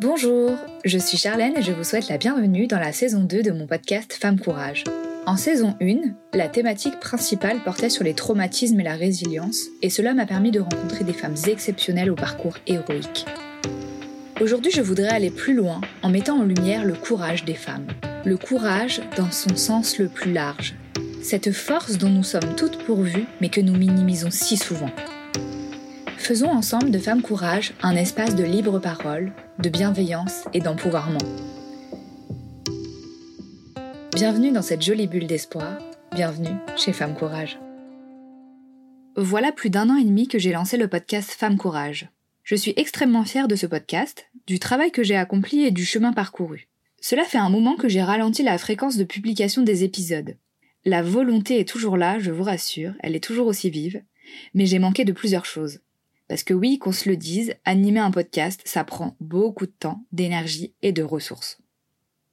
Bonjour, je suis Charlène et je vous souhaite la bienvenue dans la saison 2 de mon podcast Femme Courage. En saison 1, la thématique principale portait sur les traumatismes et la résilience, et cela m'a permis de rencontrer des femmes exceptionnelles au parcours héroïque. Aujourd'hui, je voudrais aller plus loin en mettant en lumière le courage des femmes. Le courage dans son sens le plus large. Cette force dont nous sommes toutes pourvues, mais que nous minimisons si souvent. Faisons ensemble de Femmes Courage un espace de libre parole, de bienveillance et d'empouvoirment. Bienvenue dans cette jolie bulle d'espoir, bienvenue chez Femmes Courage. Voilà plus d'un an et demi que j'ai lancé le podcast Femmes Courage. Je suis extrêmement fière de ce podcast, du travail que j'ai accompli et du chemin parcouru. Cela fait un moment que j'ai ralenti la fréquence de publication des épisodes. La volonté est toujours là, je vous rassure, elle est toujours aussi vive, mais j'ai manqué de plusieurs choses. Parce que oui, qu'on se le dise, animer un podcast, ça prend beaucoup de temps, d'énergie et de ressources.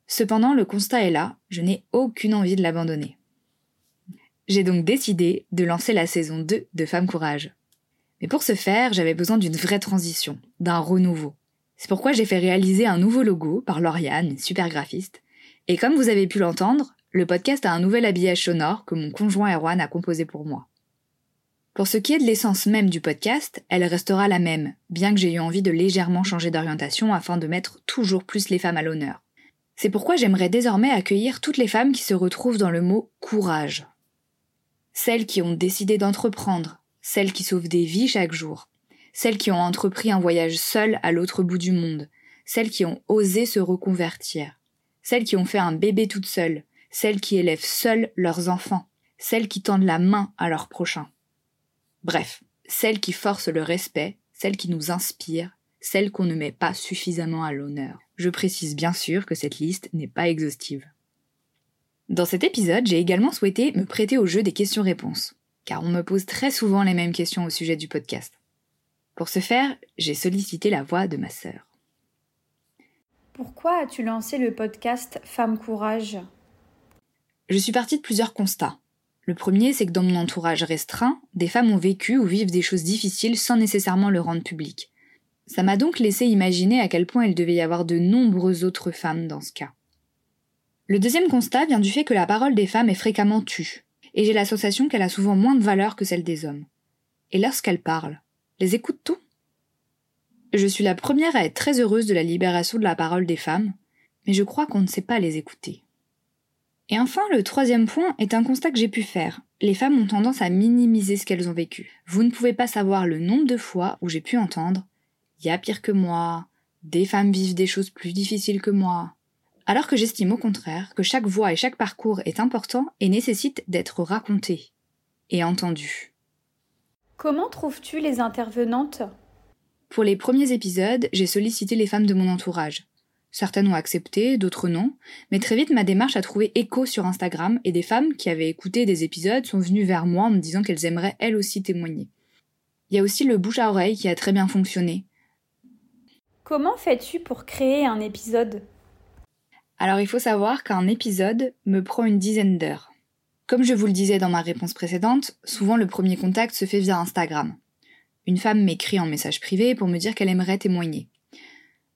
Cependant, le constat est là, je n'ai aucune envie de l'abandonner. J'ai donc décidé de lancer la saison 2 de Femmes Courage. Mais pour ce faire, j'avais besoin d'une vraie transition, d'un renouveau. C'est pourquoi j'ai fait réaliser un nouveau logo par Lauriane, super graphiste. Et comme vous avez pu l'entendre, le podcast a un nouvel habillage sonore que mon conjoint Erwan a composé pour moi. Pour ce qui est de l'essence même du podcast, elle restera la même, bien que j'ai eu envie de légèrement changer d'orientation afin de mettre toujours plus les femmes à l'honneur. C'est pourquoi j'aimerais désormais accueillir toutes les femmes qui se retrouvent dans le mot courage. Celles qui ont décidé d'entreprendre, celles qui sauvent des vies chaque jour, celles qui ont entrepris un voyage seul à l'autre bout du monde, celles qui ont osé se reconvertir, celles qui ont fait un bébé toutes seules, celles qui élèvent seules leurs enfants, celles qui tendent la main à leurs prochains. Bref, celles qui forcent le respect, celles qui nous inspirent, celles qu'on ne met pas suffisamment à l'honneur. Je précise bien sûr que cette liste n'est pas exhaustive. Dans cet épisode, j'ai également souhaité me prêter au jeu des questions-réponses, car on me pose très souvent les mêmes questions au sujet du podcast. Pour ce faire, j'ai sollicité la voix de ma sœur. Pourquoi as-tu lancé le podcast Femme Courage? Je suis partie de plusieurs constats. Le premier, c'est que dans mon entourage restreint, des femmes ont vécu ou vivent des choses difficiles sans nécessairement le rendre public. Ça m'a donc laissé imaginer à quel point il devait y avoir de nombreuses autres femmes dans ce cas. Le deuxième constat vient du fait que la parole des femmes est fréquemment tue, et j'ai la sensation qu'elle a souvent moins de valeur que celle des hommes. Et lorsqu'elles parlent, les écoute-t-on Je suis la première à être très heureuse de la libération de la parole des femmes, mais je crois qu'on ne sait pas les écouter. Et enfin, le troisième point est un constat que j'ai pu faire. Les femmes ont tendance à minimiser ce qu'elles ont vécu. Vous ne pouvez pas savoir le nombre de fois où j'ai pu entendre Il y a pire que moi, des femmes vivent des choses plus difficiles que moi. Alors que j'estime au contraire que chaque voix et chaque parcours est important et nécessite d'être raconté et entendu. Comment trouves-tu les intervenantes? Pour les premiers épisodes, j'ai sollicité les femmes de mon entourage. Certaines ont accepté, d'autres non, mais très vite ma démarche a trouvé écho sur Instagram et des femmes qui avaient écouté des épisodes sont venues vers moi en me disant qu'elles aimeraient elles aussi témoigner. Il y a aussi le bouche à oreille qui a très bien fonctionné. Comment fais-tu pour créer un épisode? Alors il faut savoir qu'un épisode me prend une dizaine d'heures. Comme je vous le disais dans ma réponse précédente, souvent le premier contact se fait via Instagram. Une femme m'écrit en message privé pour me dire qu'elle aimerait témoigner.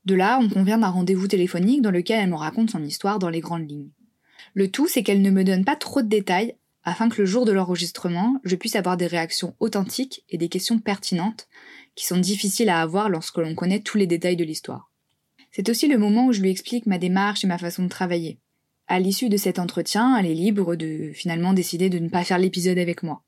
De là, on convient d'un rendez-vous téléphonique dans lequel elle me raconte son histoire dans les grandes lignes. Le tout, c'est qu'elle ne me donne pas trop de détails afin que le jour de l'enregistrement, je puisse avoir des réactions authentiques et des questions pertinentes qui sont difficiles à avoir lorsque l'on connaît tous les détails de l'histoire. C'est aussi le moment où je lui explique ma démarche et ma façon de travailler. À l'issue de cet entretien, elle est libre de finalement décider de ne pas faire l'épisode avec moi.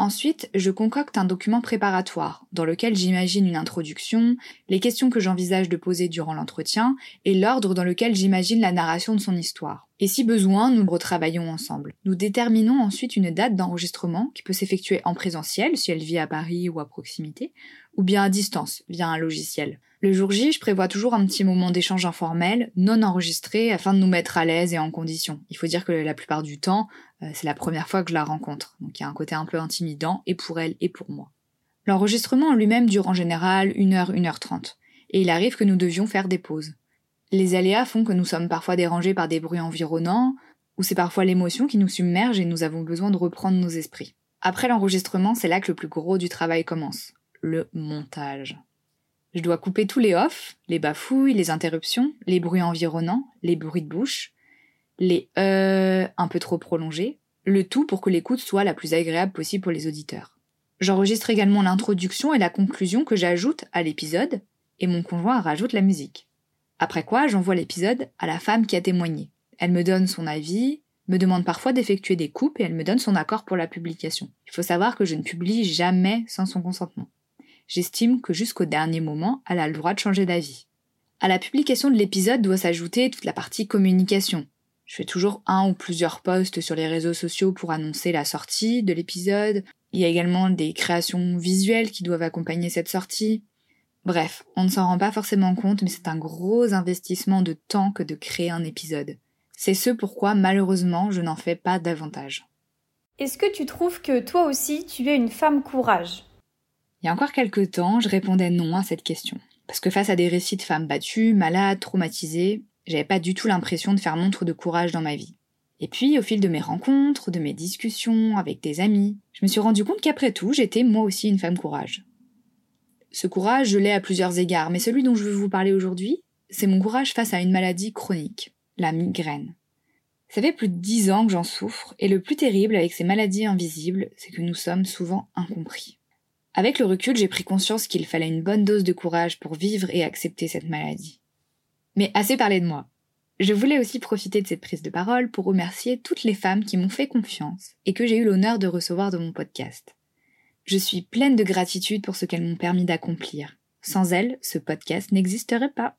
Ensuite, je concocte un document préparatoire, dans lequel j'imagine une introduction, les questions que j'envisage de poser durant l'entretien, et l'ordre dans lequel j'imagine la narration de son histoire. Et si besoin, nous retravaillons ensemble. Nous déterminons ensuite une date d'enregistrement qui peut s'effectuer en présentiel, si elle vit à Paris ou à proximité, ou bien à distance, via un logiciel. Le jour J, je prévois toujours un petit moment d'échange informel, non enregistré, afin de nous mettre à l'aise et en condition. Il faut dire que la plupart du temps, euh, c'est la première fois que je la rencontre, donc il y a un côté un peu intimidant, et pour elle et pour moi. L'enregistrement en lui-même dure en général 1 heure, 1 heure 30, et il arrive que nous devions faire des pauses. Les aléas font que nous sommes parfois dérangés par des bruits environnants, ou c'est parfois l'émotion qui nous submerge et nous avons besoin de reprendre nos esprits. Après l'enregistrement, c'est là que le plus gros du travail commence, le montage. Je dois couper tous les off, les bafouilles, les interruptions, les bruits environnants, les bruits de bouche, les euh un peu trop prolongés, le tout pour que l'écoute soit la plus agréable possible pour les auditeurs. J'enregistre également l'introduction et la conclusion que j'ajoute à l'épisode, et mon conjoint rajoute la musique. Après quoi, j'envoie l'épisode à la femme qui a témoigné. Elle me donne son avis, me demande parfois d'effectuer des coupes et elle me donne son accord pour la publication. Il faut savoir que je ne publie jamais sans son consentement. J'estime que jusqu'au dernier moment, elle a le droit de changer d'avis. À la publication de l'épisode doit s'ajouter toute la partie communication. Je fais toujours un ou plusieurs posts sur les réseaux sociaux pour annoncer la sortie de l'épisode. Il y a également des créations visuelles qui doivent accompagner cette sortie. Bref, on ne s'en rend pas forcément compte, mais c'est un gros investissement de temps que de créer un épisode. C'est ce pourquoi malheureusement je n'en fais pas davantage. Est-ce que tu trouves que toi aussi tu es une femme courage? Il y a encore quelques temps, je répondais non à cette question. Parce que face à des récits de femmes battues, malades, traumatisées, j'avais pas du tout l'impression de faire montre de courage dans ma vie. Et puis, au fil de mes rencontres, de mes discussions avec des amis, je me suis rendu compte qu'après tout, j'étais moi aussi une femme courage. Ce courage, je l'ai à plusieurs égards, mais celui dont je veux vous parler aujourd'hui, c'est mon courage face à une maladie chronique, la migraine. Ça fait plus de dix ans que j'en souffre, et le plus terrible avec ces maladies invisibles, c'est que nous sommes souvent incompris. Avec le recul, j'ai pris conscience qu'il fallait une bonne dose de courage pour vivre et accepter cette maladie. Mais assez parlé de moi. Je voulais aussi profiter de cette prise de parole pour remercier toutes les femmes qui m'ont fait confiance et que j'ai eu l'honneur de recevoir de mon podcast. Je suis pleine de gratitude pour ce qu'elles m'ont permis d'accomplir. Sans elles, ce podcast n'existerait pas.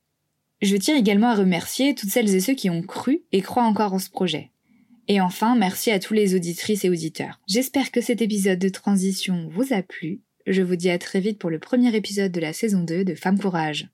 Je tiens également à remercier toutes celles et ceux qui ont cru et croient encore en ce projet. Et enfin, merci à tous les auditrices et auditeurs. J'espère que cet épisode de transition vous a plu. Je vous dis à très vite pour le premier épisode de la saison 2 de Femme Courage.